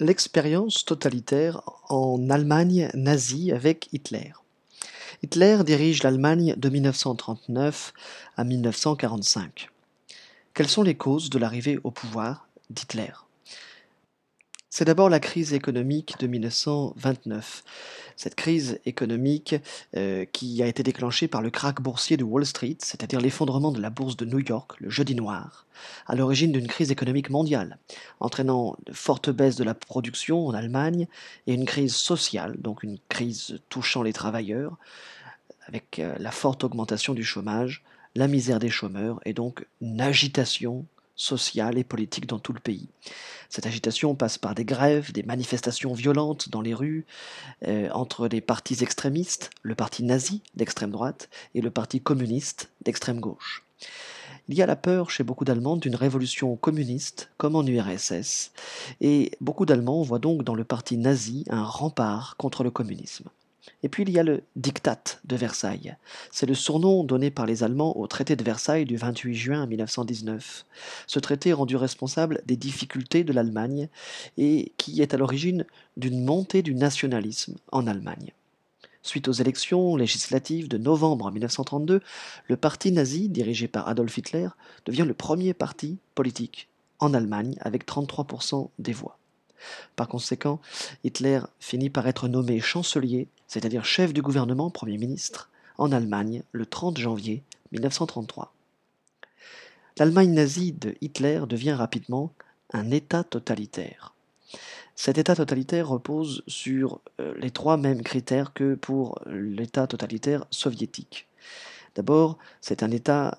L'expérience totalitaire en Allemagne nazie avec Hitler. Hitler dirige l'Allemagne de 1939 à 1945. Quelles sont les causes de l'arrivée au pouvoir d'Hitler? C'est d'abord la crise économique de 1929 cette crise économique euh, qui a été déclenchée par le krach boursier de Wall Street, c'est-à-dire l'effondrement de la bourse de New York le jeudi noir, à l'origine d'une crise économique mondiale, entraînant de fortes baisses de la production en Allemagne et une crise sociale, donc une crise touchant les travailleurs, avec euh, la forte augmentation du chômage, la misère des chômeurs et donc une agitation sociale et politique dans tout le pays. Cette agitation passe par des grèves, des manifestations violentes dans les rues, euh, entre les partis extrémistes, le parti nazi d'extrême droite et le parti communiste d'extrême gauche. Il y a la peur chez beaucoup d'Allemands d'une révolution communiste, comme en URSS, et beaucoup d'Allemands voient donc dans le parti nazi un rempart contre le communisme. Et puis il y a le Diktat de Versailles. C'est le surnom donné par les Allemands au traité de Versailles du 28 juin 1919. Ce traité rendu responsable des difficultés de l'Allemagne et qui est à l'origine d'une montée du nationalisme en Allemagne. Suite aux élections législatives de novembre 1932, le parti nazi, dirigé par Adolf Hitler, devient le premier parti politique en Allemagne avec 33% des voix. Par conséquent, Hitler finit par être nommé chancelier, c'est-à-dire chef du gouvernement, Premier ministre, en Allemagne le 30 janvier 1933. L'Allemagne nazie de Hitler devient rapidement un État totalitaire. Cet État totalitaire repose sur euh, les trois mêmes critères que pour l'État totalitaire soviétique. D'abord, c'est un État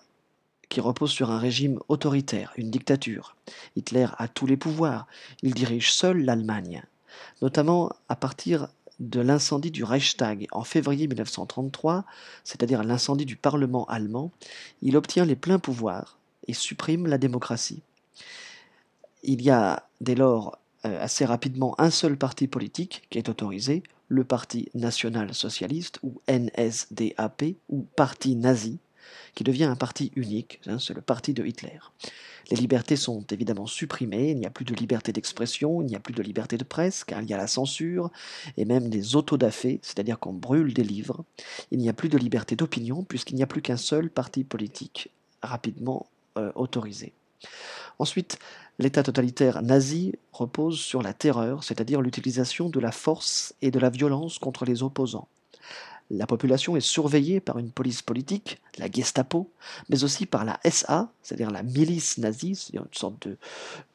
qui repose sur un régime autoritaire, une dictature. Hitler a tous les pouvoirs, il dirige seul l'Allemagne, notamment à partir de l'incendie du Reichstag en février 1933, c'est-à-dire l'incendie du Parlement allemand, il obtient les pleins pouvoirs et supprime la démocratie. Il y a dès lors euh, assez rapidement un seul parti politique qui est autorisé, le Parti national socialiste ou NSDAP ou Parti nazi, qui devient un parti unique, hein, c'est le parti de Hitler. Les libertés sont évidemment supprimées, il n'y a plus de liberté d'expression, il n'y a plus de liberté de presse, car il y a la censure, et même des autodafés, c'est-à-dire qu'on brûle des livres. Il n'y a plus de liberté d'opinion, puisqu'il n'y a plus qu'un seul parti politique rapidement euh, autorisé. Ensuite, l'État totalitaire nazi repose sur la terreur, c'est-à-dire l'utilisation de la force et de la violence contre les opposants. La population est surveillée par une police politique, la Gestapo, mais aussi par la SA, c'est-à-dire la milice nazie, c'est-à-dire une sorte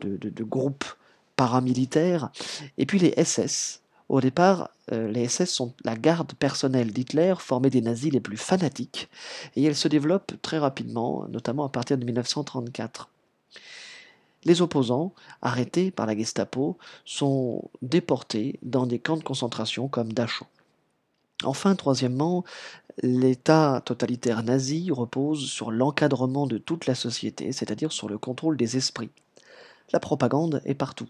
de, groupe paramilitaire, et puis les SS. Au départ, euh, les SS sont la garde personnelle d'Hitler, formée des nazis les plus fanatiques, et elle se développe très rapidement, notamment à partir de 1934. Les opposants, arrêtés par la Gestapo, sont déportés dans des camps de concentration comme Dachau. Enfin, troisièmement, l'État totalitaire nazi repose sur l'encadrement de toute la société, c'est-à-dire sur le contrôle des esprits. La propagande est partout.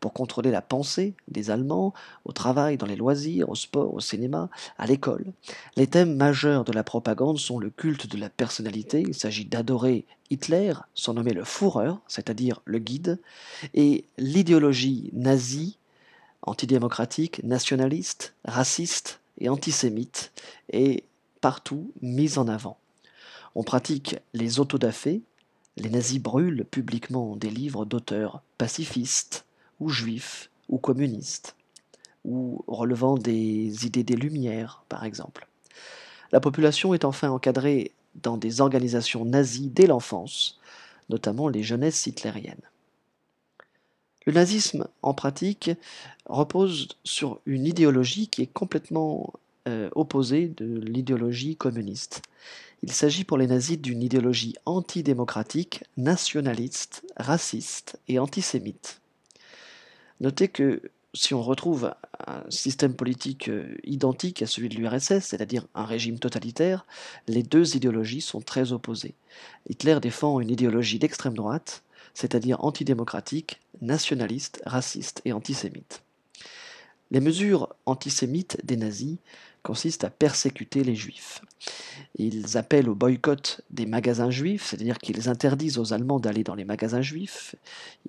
Pour contrôler la pensée des Allemands, au travail, dans les loisirs, au sport, au cinéma, à l'école. Les thèmes majeurs de la propagande sont le culte de la personnalité, il s'agit d'adorer Hitler, surnommé le Führer, c'est-à-dire le guide, et l'idéologie nazie, antidémocratique, nationaliste, raciste, et antisémite est partout mise en avant. On pratique les autodafés, les nazis brûlent publiquement des livres d'auteurs pacifistes ou juifs ou communistes, ou relevant des idées des Lumières, par exemple. La population est enfin encadrée dans des organisations nazies dès l'enfance, notamment les jeunesses hitlériennes. Le nazisme, en pratique, repose sur une idéologie qui est complètement euh, opposée de l'idéologie communiste. Il s'agit pour les nazis d'une idéologie antidémocratique, nationaliste, raciste et antisémite. Notez que si on retrouve un système politique euh, identique à celui de l'URSS, c'est-à-dire un régime totalitaire, les deux idéologies sont très opposées. Hitler défend une idéologie d'extrême droite, c'est-à-dire antidémocratique, nationaliste, raciste et antisémite. Les mesures antisémites des nazis consiste à persécuter les juifs. Ils appellent au boycott des magasins juifs, c'est-à-dire qu'ils interdisent aux Allemands d'aller dans les magasins juifs.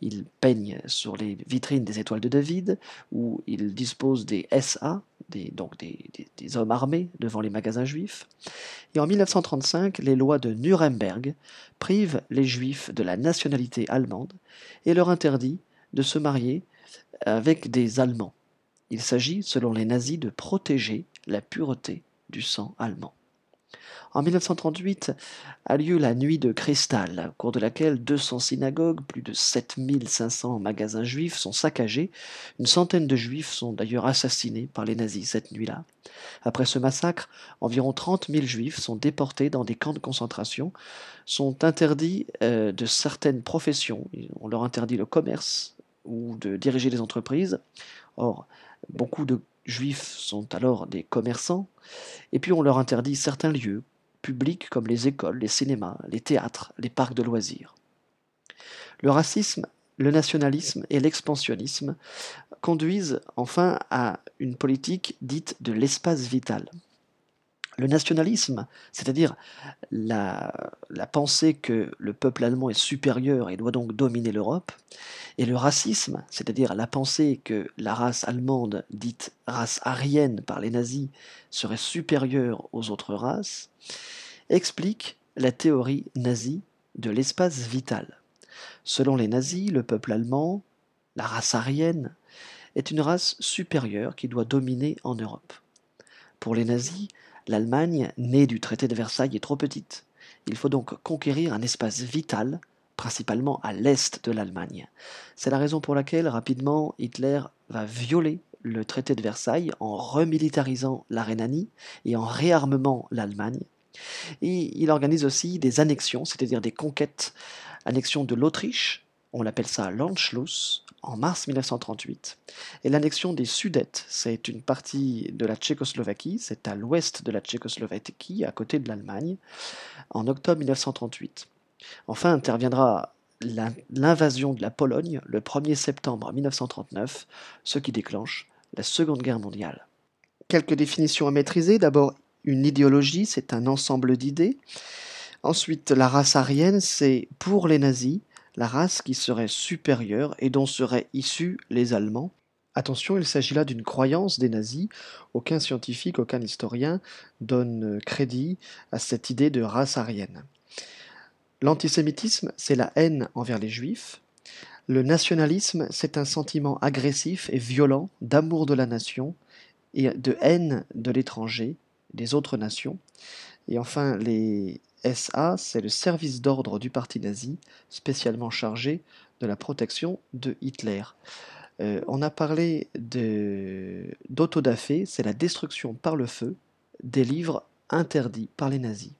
Ils peignent sur les vitrines des étoiles de David, ou ils disposent des SA, donc des, hommes armés devant les magasins juifs. Et en 1935, les lois de Nuremberg privent les juifs de la nationalité allemande et leur interdit de se marier avec des Allemands. Il s'agit, selon les nazis, de protéger la pureté du sang allemand. En 1938 a lieu la Nuit de Cristal, au cours de laquelle 200 synagogues, plus de 7500 magasins juifs sont saccagés. Une centaine de juifs sont d'ailleurs assassinés par les nazis cette nuit-là. Après ce massacre, environ 30 000 juifs sont déportés dans des camps de concentration, sont interdits euh, de certaines professions. On leur interdit le commerce ou de diriger des entreprises. Or, beaucoup de juifs sont alors des commerçants, et puis on leur interdit certains lieux publics comme les écoles, les cinémas, les théâtres, les parcs de loisirs. Le racisme, le nationalisme et l'expansionnisme conduisent enfin à une politique dite de l'espace vital. Le nationalisme, c'est-à-dire la, pensée que le peuple allemand est supérieur et doit donc dominer l'Europe, et le racisme, c'est-à-dire la pensée que la race allemande, dite race aryenne par les nazis, serait supérieure aux autres races, explique la théorie nazie de l'espace vital. Selon les nazis, le peuple allemand, la race aryenne, est une race supérieure qui doit dominer en Europe. Pour les nazis, L'Allemagne, née du traité de Versailles, est trop petite. Il faut donc conquérir un espace vital, principalement à l'est de l'Allemagne. C'est la raison pour laquelle, rapidement, Hitler va violer le traité de Versailles en remilitarisant la Rhénanie et en réarmement l'Allemagne. Et il organise aussi des annexions, c'est-à-dire des conquêtes, annexion de l'Autriche, on l'appelle ça l'Anschluss, en mars 1938. Et l'annexion des Sudètes, c'est une partie de la Tchécoslovaquie, c'est à l'ouest de la Tchécoslovaquie, à côté de l'Allemagne, en octobre 1938. Enfin interviendra l'invasion de la Pologne le 1er septembre 1939, ce qui déclenche la Seconde Guerre mondiale. Quelques définitions à maîtriser. D'abord, une idéologie, c'est un ensemble d'idées. Ensuite, la race aryenne, c'est pour les nazis la race qui serait supérieure et dont seraient issus les Allemands. Attention, il s'agit là d'une croyance des nazis. Aucun scientifique, aucun historien donne crédit à cette idée de race aryenne. L'antisémitisme, c'est la haine envers les juifs. Le nationalisme, c'est un sentiment agressif et violent d'amour de la nation et de haine de l'étranger, des autres nations. Et enfin, les SA, c'est le service d'ordre du parti nazi, spécialement chargé de la protection de Hitler. Euh, on a parlé d'autodafé, c'est la destruction par le feu des livres interdits par les nazis.